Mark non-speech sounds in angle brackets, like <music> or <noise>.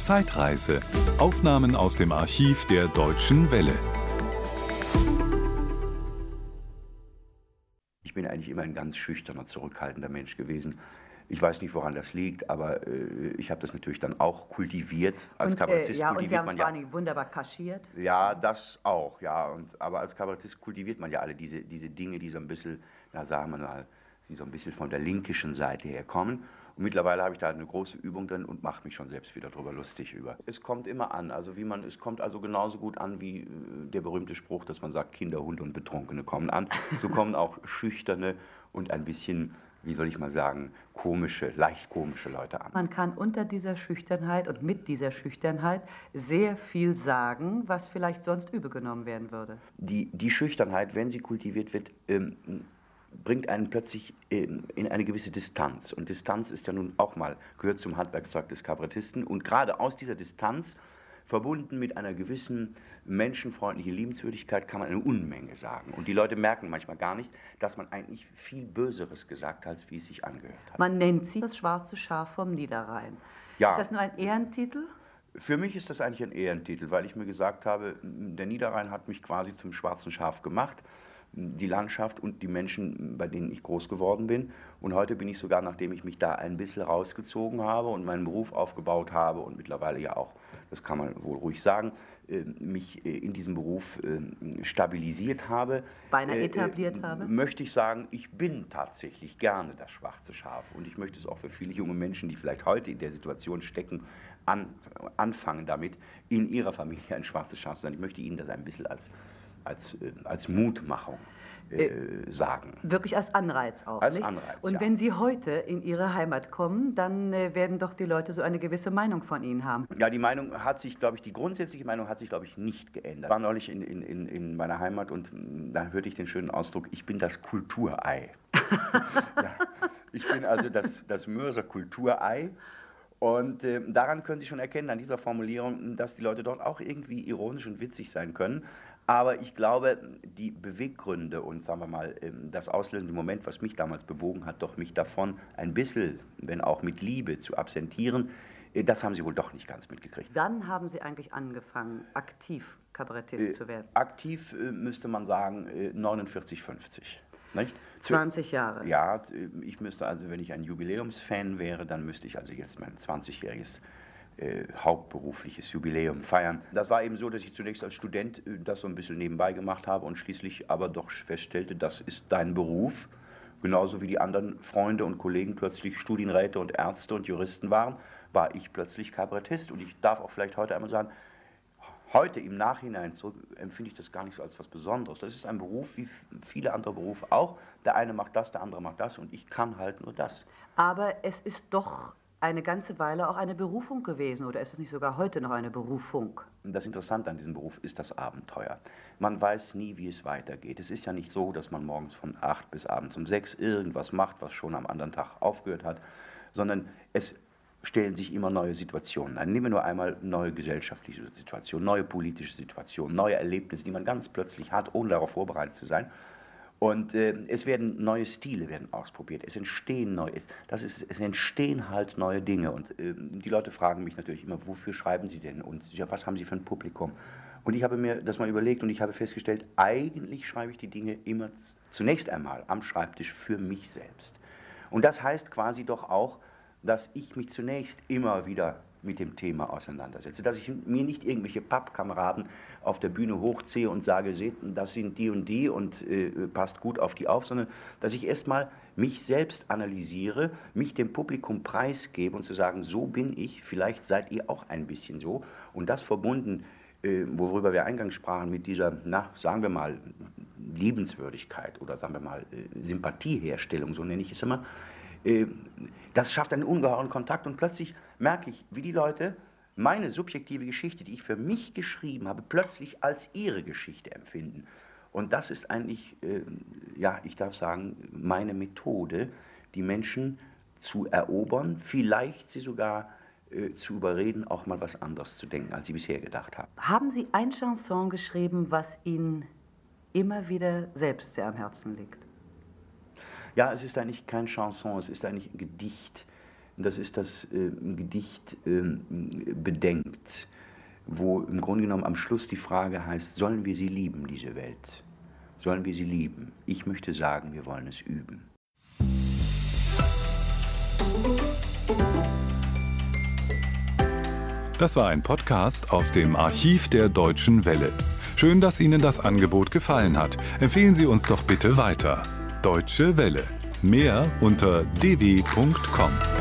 Zeitreise. Aufnahmen aus dem Archiv der Deutschen Welle. Ich bin eigentlich immer ein ganz schüchterner, zurückhaltender Mensch gewesen. Ich weiß nicht, woran das liegt, aber äh, ich habe das natürlich dann auch kultiviert. Als und, Kabarettist äh, ja, und Sie kultiviert haben man vor ja. allem wunderbar kaschiert. Ja, das auch, ja. Und, aber als Kabarettist kultiviert man ja alle diese, diese Dinge, die so ein bisschen, na sagen wir mal, die so ein bisschen von der linkischen Seite her kommen. Und mittlerweile habe ich da eine große Übung drin und mache mich schon selbst wieder drüber lustig über. Es kommt immer an, also wie man, es kommt also genauso gut an wie äh, der berühmte Spruch, dass man sagt, Kinder, Hunde und Betrunkene kommen an. So kommen auch <laughs> schüchterne und ein bisschen, wie soll ich mal sagen, komische, leicht komische Leute an. Man kann unter dieser Schüchternheit und mit dieser Schüchternheit sehr viel sagen, was vielleicht sonst übel genommen werden würde. Die, die Schüchternheit, wenn sie kultiviert wird, ähm, bringt einen plötzlich in eine gewisse Distanz. Und Distanz ist ja nun auch mal, gehört zum Handwerkszeug des Kabarettisten. Und gerade aus dieser Distanz, verbunden mit einer gewissen menschenfreundlichen Liebenswürdigkeit, kann man eine Unmenge sagen. Und die Leute merken manchmal gar nicht, dass man eigentlich viel Böseres gesagt hat, als wie es sich angehört hat. Man nennt sie das schwarze Schaf vom Niederrhein. Ja. Ist das nur ein Ehrentitel? Für mich ist das eigentlich ein Ehrentitel, weil ich mir gesagt habe, der Niederrhein hat mich quasi zum schwarzen Schaf gemacht die Landschaft und die Menschen, bei denen ich groß geworden bin. Und heute bin ich sogar, nachdem ich mich da ein bisschen rausgezogen habe und meinen Beruf aufgebaut habe und mittlerweile ja auch, das kann man wohl ruhig sagen, äh, mich äh, in diesem Beruf äh, stabilisiert habe. Beinahe etabliert habe? Möchte ich sagen, ich bin tatsächlich gerne das schwarze Schaf. Und ich möchte es auch für viele junge Menschen, die vielleicht heute in der Situation stecken, an, anfangen damit, in ihrer Familie ein schwarzes Schaf zu sein. Ich möchte ihnen das ein bisschen als als, als Mutmachung äh, äh, sagen. Wirklich als Anreiz auch. Als nicht? Anreiz, Und ja. wenn Sie heute in Ihre Heimat kommen, dann äh, werden doch die Leute so eine gewisse Meinung von Ihnen haben. Ja, die Meinung hat sich, glaube ich, die grundsätzliche Meinung hat sich, glaube ich, nicht geändert. Ich war neulich in, in, in, in meiner Heimat und mh, da hörte ich den schönen Ausdruck, ich bin das Kulturei. <laughs> ja, ich bin also das, das Mörser Kulturei. Und äh, daran können Sie schon erkennen, an dieser Formulierung, dass die Leute dort auch irgendwie ironisch und witzig sein können. Aber ich glaube, die Beweggründe und sagen wir mal, ähm, das auslösende Moment, was mich damals bewogen hat, doch mich davon ein bisschen, wenn auch mit Liebe, zu absentieren, äh, das haben Sie wohl doch nicht ganz mitgekriegt. Wann haben Sie eigentlich angefangen, aktiv Kabarettist Äh, zu werden? Aktiv äh, müsste man sagen äh, 49, 50. Nicht? Zu- 20 Jahre. Ja, äh, ich müsste also, wenn ich ein Jubiläumsfan wäre, dann müsste ich also jetzt mein 20-jähriges äh, hauptberufliches Jubiläum feiern. Das war eben so, dass ich zunächst als Student äh, das so ein bisschen nebenbei gemacht habe und schließlich aber doch feststellte, das ist dein Beruf. Genauso wie die anderen Freunde und Kollegen plötzlich Studienräte und Ärzte und Juristen waren, war ich plötzlich Kabarettist. Und ich darf auch vielleicht heute einmal sagen, heute im Nachhinein zurück empfinde ich das gar nicht so als was Besonderes. Das ist ein Beruf wie viele andere Berufe auch. Der eine macht das, der andere macht das und ich kann halt nur das. Aber es ist doch eine ganze Weile auch eine Berufung gewesen, oder ist es nicht sogar heute noch eine Berufung? Das Interessante an diesem Beruf ist das Abenteuer. Man weiß nie, wie es weitergeht. Es ist ja nicht so, dass man morgens von 8 bis abends um 6 irgendwas macht, was schon am anderen Tag aufgehört hat, sondern es stellen sich immer neue Situationen ein. Nehmen wir nur einmal neue gesellschaftliche Situationen, neue politische Situationen, neue Erlebnisse, die man ganz plötzlich hat, ohne darauf vorbereitet zu sein. Und äh, es werden neue Stile werden ausprobiert. Es entstehen neue, es, das ist, es entstehen halt neue Dinge. Und äh, die Leute fragen mich natürlich immer, wofür schreiben Sie denn und ja, was haben Sie für ein Publikum? Und ich habe mir das mal überlegt und ich habe festgestellt, eigentlich schreibe ich die Dinge immer zunächst einmal am Schreibtisch für mich selbst. Und das heißt quasi doch auch, dass ich mich zunächst immer wieder mit dem Thema auseinandersetze. Dass ich mir nicht irgendwelche Pappkameraden auf der Bühne hochziehe und sage, seht, das sind die und die und äh, passt gut auf die auf, sondern dass ich erstmal mich selbst analysiere, mich dem Publikum preisgebe und zu sagen, so bin ich, vielleicht seid ihr auch ein bisschen so. Und das verbunden, äh, worüber wir eingangs sprachen, mit dieser, na, sagen wir mal, Liebenswürdigkeit oder sagen wir mal äh, Sympathieherstellung, so nenne ich es immer, äh, das schafft einen ungeheuren Kontakt und plötzlich merke ich, wie die Leute meine subjektive Geschichte, die ich für mich geschrieben habe, plötzlich als ihre Geschichte empfinden. Und das ist eigentlich, äh, ja, ich darf sagen, meine Methode, die Menschen zu erobern, vielleicht sie sogar äh, zu überreden, auch mal was anderes zu denken, als sie bisher gedacht haben. Haben Sie ein Chanson geschrieben, was Ihnen immer wieder selbst sehr am Herzen liegt? Ja, es ist eigentlich kein Chanson, es ist eigentlich ein Gedicht, Und das ist das äh, Gedicht äh, Bedenkt, wo im Grunde genommen am Schluss die Frage heißt, sollen wir sie lieben, diese Welt? Sollen wir sie lieben? Ich möchte sagen, wir wollen es üben. Das war ein Podcast aus dem Archiv der Deutschen Welle. Schön, dass Ihnen das Angebot gefallen hat. Empfehlen Sie uns doch bitte weiter. Deutsche Welle. Mehr unter dw.com.